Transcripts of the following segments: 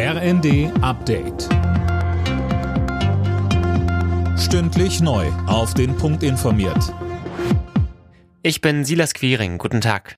RND Update. Stündlich neu. Auf den Punkt informiert. Ich bin Silas Quiring. Guten Tag.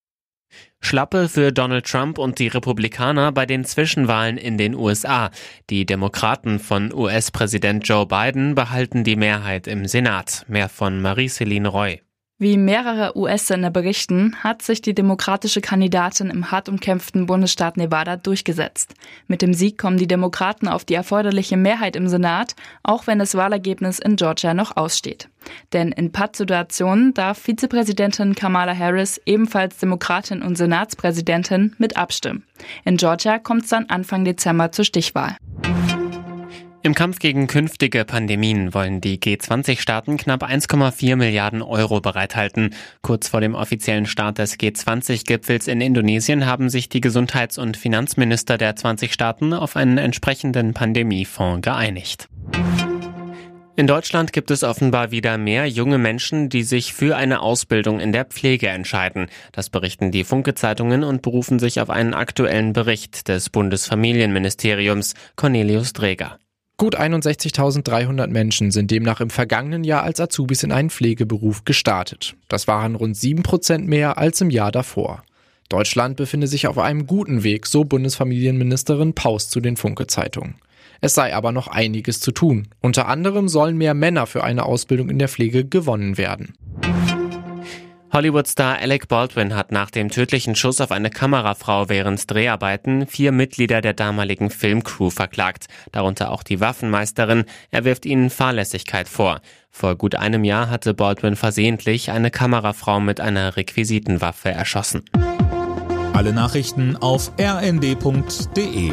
Schlappe für Donald Trump und die Republikaner bei den Zwischenwahlen in den USA. Die Demokraten von US-Präsident Joe Biden behalten die Mehrheit im Senat. Mehr von Marie-Céline Roy. Wie mehrere US-Sender berichten, hat sich die demokratische Kandidatin im hart umkämpften Bundesstaat Nevada durchgesetzt. Mit dem Sieg kommen die Demokraten auf die erforderliche Mehrheit im Senat, auch wenn das Wahlergebnis in Georgia noch aussteht. Denn in Pattsituationen darf Vizepräsidentin Kamala Harris, ebenfalls Demokratin und Senatspräsidentin, mit abstimmen. In Georgia kommt es dann Anfang Dezember zur Stichwahl. Im Kampf gegen künftige Pandemien wollen die G20-Staaten knapp 1,4 Milliarden Euro bereithalten. Kurz vor dem offiziellen Start des G20-Gipfels in Indonesien haben sich die Gesundheits- und Finanzminister der 20 Staaten auf einen entsprechenden Pandemiefonds geeinigt. In Deutschland gibt es offenbar wieder mehr junge Menschen, die sich für eine Ausbildung in der Pflege entscheiden. Das berichten die Funke-Zeitungen und berufen sich auf einen aktuellen Bericht des Bundesfamilienministeriums Cornelius Dreger. Gut 61.300 Menschen sind demnach im vergangenen Jahr als Azubis in einen Pflegeberuf gestartet. Das waren rund 7 Prozent mehr als im Jahr davor. Deutschland befinde sich auf einem guten Weg, so Bundesfamilienministerin Paus zu den Funke-Zeitungen. Es sei aber noch einiges zu tun. Unter anderem sollen mehr Männer für eine Ausbildung in der Pflege gewonnen werden. Hollywood-Star Alec Baldwin hat nach dem tödlichen Schuss auf eine Kamerafrau während Dreharbeiten vier Mitglieder der damaligen Filmcrew verklagt, darunter auch die Waffenmeisterin. Er wirft ihnen Fahrlässigkeit vor. Vor gut einem Jahr hatte Baldwin versehentlich eine Kamerafrau mit einer Requisitenwaffe erschossen. Alle Nachrichten auf rnd.de